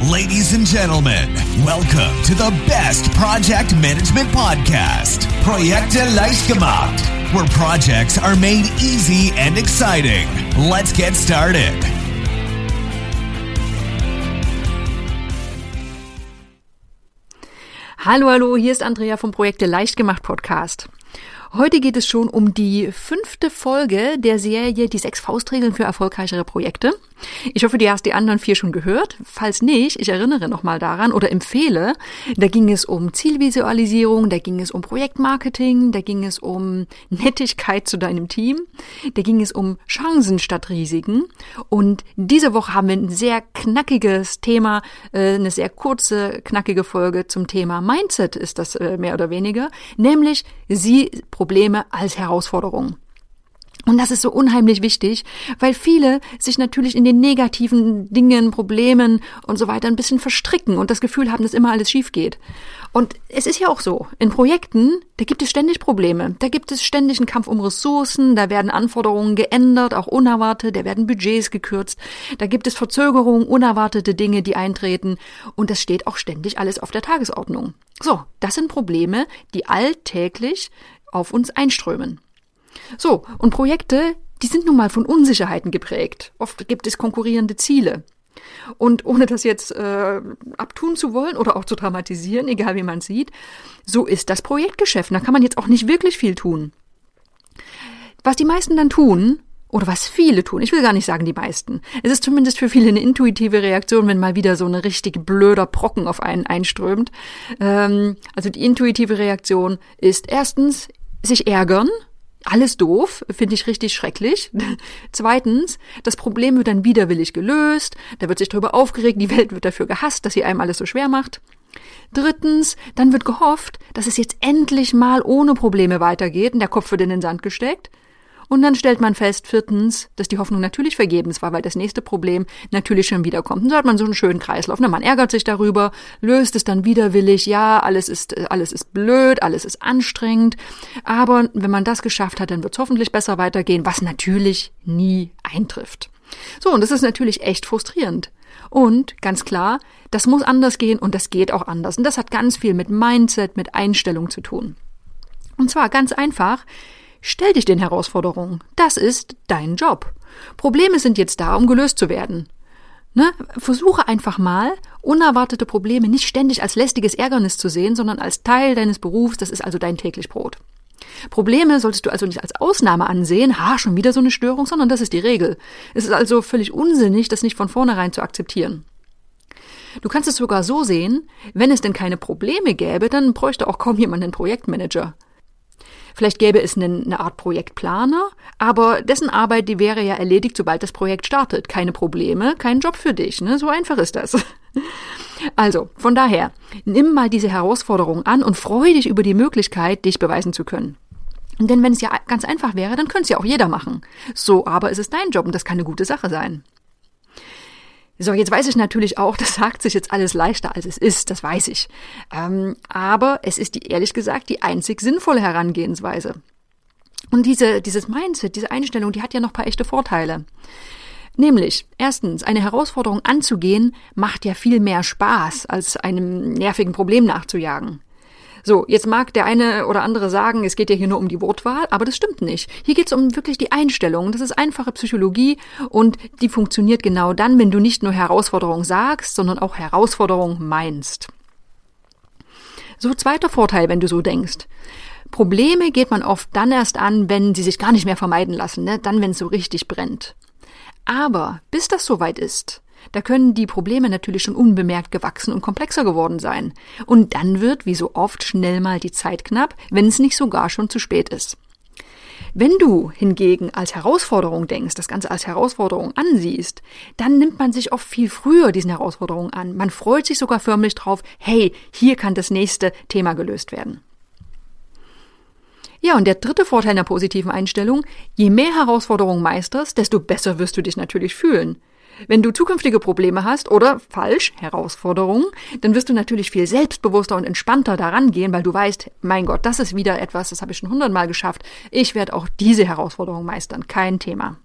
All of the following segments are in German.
Ladies and gentlemen, welcome to the best project management podcast, Projekte leicht gemacht, where projects are made easy and exciting. Let's get started. Hallo, hallo, hier ist Andrea vom Projekte leicht gemacht Podcast. Heute geht es schon um die fünfte Folge der Serie Die sechs Faustregeln für erfolgreichere Projekte. Ich hoffe, du hast die anderen vier schon gehört. Falls nicht, ich erinnere nochmal daran oder empfehle. Da ging es um Zielvisualisierung, da ging es um Projektmarketing, da ging es um Nettigkeit zu deinem Team, da ging es um Chancen statt Risiken. Und diese Woche haben wir ein sehr knackiges Thema, äh, eine sehr kurze, knackige Folge zum Thema Mindset ist das äh, mehr oder weniger, nämlich sie Probleme als Herausforderung. Und das ist so unheimlich wichtig, weil viele sich natürlich in den negativen Dingen, Problemen und so weiter ein bisschen verstricken und das Gefühl haben, dass immer alles schief geht. Und es ist ja auch so, in Projekten, da gibt es ständig Probleme, da gibt es ständig einen Kampf um Ressourcen, da werden Anforderungen geändert, auch unerwartet, da werden Budgets gekürzt, da gibt es Verzögerungen, unerwartete Dinge, die eintreten und das steht auch ständig alles auf der Tagesordnung. So, das sind Probleme, die alltäglich auf uns einströmen. So, und Projekte, die sind nun mal von Unsicherheiten geprägt. Oft gibt es konkurrierende Ziele. Und ohne das jetzt äh, abtun zu wollen oder auch zu dramatisieren, egal wie man sieht, so ist das Projektgeschäft. Da kann man jetzt auch nicht wirklich viel tun. Was die meisten dann tun, oder was viele tun, ich will gar nicht sagen die meisten, es ist zumindest für viele eine intuitive Reaktion, wenn mal wieder so eine richtig blöder Brocken auf einen einströmt. Ähm, also die intuitive Reaktion ist erstens sich ärgern, alles doof, finde ich richtig schrecklich. Zweitens, das Problem wird dann widerwillig gelöst, da wird sich darüber aufgeregt, die Welt wird dafür gehasst, dass sie einem alles so schwer macht. Drittens, dann wird gehofft, dass es jetzt endlich mal ohne Probleme weitergeht und der Kopf wird in den Sand gesteckt. Und dann stellt man fest, viertens, dass die Hoffnung natürlich vergebens war, weil das nächste Problem natürlich schon wiederkommt. Und so hat man so einen schönen Kreislauf. Ne? Man ärgert sich darüber, löst es dann widerwillig, ja, alles ist, alles ist blöd, alles ist anstrengend. Aber wenn man das geschafft hat, dann wird es hoffentlich besser weitergehen, was natürlich nie eintrifft. So, und das ist natürlich echt frustrierend. Und ganz klar, das muss anders gehen und das geht auch anders. Und das hat ganz viel mit Mindset, mit Einstellung zu tun. Und zwar ganz einfach, Stell dich den Herausforderungen. Das ist dein Job. Probleme sind jetzt da, um gelöst zu werden. Ne? Versuche einfach mal, unerwartete Probleme nicht ständig als lästiges Ärgernis zu sehen, sondern als Teil deines Berufs, das ist also dein täglich Brot. Probleme solltest du also nicht als Ausnahme ansehen, ha, schon wieder so eine Störung, sondern das ist die Regel. Es ist also völlig unsinnig, das nicht von vornherein zu akzeptieren. Du kannst es sogar so sehen, wenn es denn keine Probleme gäbe, dann bräuchte auch kaum jemand einen Projektmanager. Vielleicht gäbe es eine, eine Art Projektplaner, aber dessen Arbeit, die wäre ja erledigt, sobald das Projekt startet. Keine Probleme, kein Job für dich. Ne? So einfach ist das. Also, von daher, nimm mal diese Herausforderung an und freue dich über die Möglichkeit, dich beweisen zu können. Denn wenn es ja ganz einfach wäre, dann könnte es ja auch jeder machen. So, aber es ist dein Job und das kann eine gute Sache sein. So, jetzt weiß ich natürlich auch, das sagt sich jetzt alles leichter, als es ist, das weiß ich. Ähm, aber es ist die, ehrlich gesagt die einzig sinnvolle Herangehensweise. Und diese, dieses Mindset, diese Einstellung, die hat ja noch paar echte Vorteile. Nämlich, erstens, eine Herausforderung anzugehen, macht ja viel mehr Spaß, als einem nervigen Problem nachzujagen. So, jetzt mag der eine oder andere sagen, es geht ja hier nur um die Wortwahl, aber das stimmt nicht. Hier geht es um wirklich die Einstellung. Das ist einfache Psychologie und die funktioniert genau dann, wenn du nicht nur Herausforderung sagst, sondern auch Herausforderung meinst. So, zweiter Vorteil, wenn du so denkst. Probleme geht man oft dann erst an, wenn sie sich gar nicht mehr vermeiden lassen, ne? dann, wenn es so richtig brennt. Aber bis das soweit ist, da können die Probleme natürlich schon unbemerkt gewachsen und komplexer geworden sein. Und dann wird, wie so oft, schnell mal die Zeit knapp, wenn es nicht sogar schon zu spät ist. Wenn du hingegen als Herausforderung denkst, das Ganze als Herausforderung ansiehst, dann nimmt man sich oft viel früher diesen Herausforderungen an. Man freut sich sogar förmlich drauf, hey, hier kann das nächste Thema gelöst werden. Ja, und der dritte Vorteil einer positiven Einstellung, je mehr Herausforderungen meisterst, desto besser wirst du dich natürlich fühlen. Wenn du zukünftige Probleme hast oder falsch, Herausforderungen, dann wirst du natürlich viel selbstbewusster und entspannter daran gehen, weil du weißt, mein Gott, das ist wieder etwas, das habe ich schon hundertmal geschafft. Ich werde auch diese Herausforderung meistern. Kein Thema.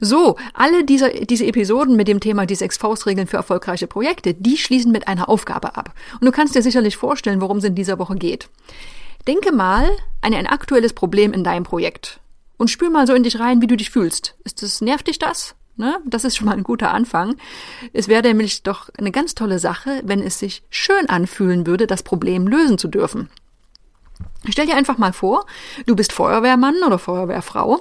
So, alle diese, diese Episoden mit dem Thema die sechs Faustregeln für erfolgreiche Projekte, die schließen mit einer Aufgabe ab. Und du kannst dir sicherlich vorstellen, worum es in dieser Woche geht. Denke mal an ein aktuelles Problem in deinem Projekt und spür mal so in dich rein, wie du dich fühlst. Ist das, nervt dich das? Ne? Das ist schon mal ein guter Anfang. Es wäre nämlich doch eine ganz tolle Sache, wenn es sich schön anfühlen würde, das Problem lösen zu dürfen. Stell dir einfach mal vor, du bist Feuerwehrmann oder Feuerwehrfrau.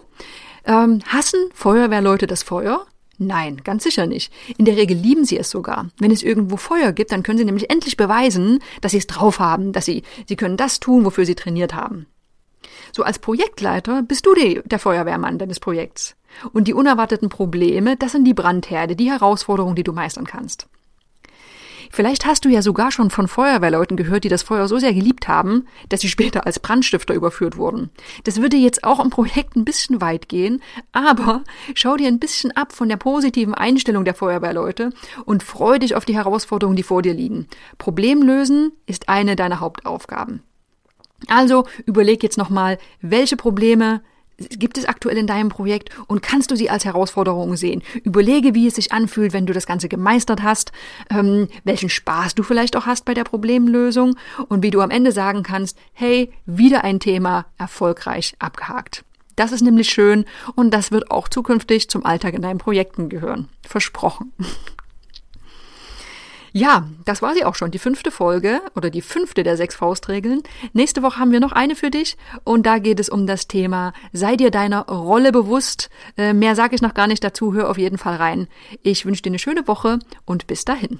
Ähm, hassen Feuerwehrleute das Feuer? Nein, ganz sicher nicht. In der Regel lieben sie es sogar. Wenn es irgendwo Feuer gibt, dann können sie nämlich endlich beweisen, dass sie es drauf haben, dass sie, sie können das tun, wofür sie trainiert haben. So als Projektleiter bist du die, der Feuerwehrmann deines Projekts. Und die unerwarteten Probleme, das sind die Brandherde, die Herausforderungen, die du meistern kannst. Vielleicht hast du ja sogar schon von Feuerwehrleuten gehört, die das Feuer so sehr geliebt haben, dass sie später als Brandstifter überführt wurden. Das würde jetzt auch im Projekt ein bisschen weit gehen, aber schau dir ein bisschen ab von der positiven Einstellung der Feuerwehrleute und freu dich auf die Herausforderungen, die vor dir liegen. Problem lösen ist eine deiner Hauptaufgaben. Also überleg jetzt nochmal, welche Probleme gibt es aktuell in deinem Projekt und kannst du sie als Herausforderung sehen? Überlege, wie es sich anfühlt, wenn du das Ganze gemeistert hast, ähm, welchen Spaß du vielleicht auch hast bei der Problemlösung und wie du am Ende sagen kannst, hey, wieder ein Thema erfolgreich abgehakt. Das ist nämlich schön und das wird auch zukünftig zum Alltag in deinen Projekten gehören. Versprochen. Ja, das war sie auch schon, die fünfte Folge oder die fünfte der sechs Faustregeln. Nächste Woche haben wir noch eine für dich und da geht es um das Thema Sei dir deiner Rolle bewusst. Äh, mehr sage ich noch gar nicht dazu, hör auf jeden Fall rein. Ich wünsche dir eine schöne Woche und bis dahin.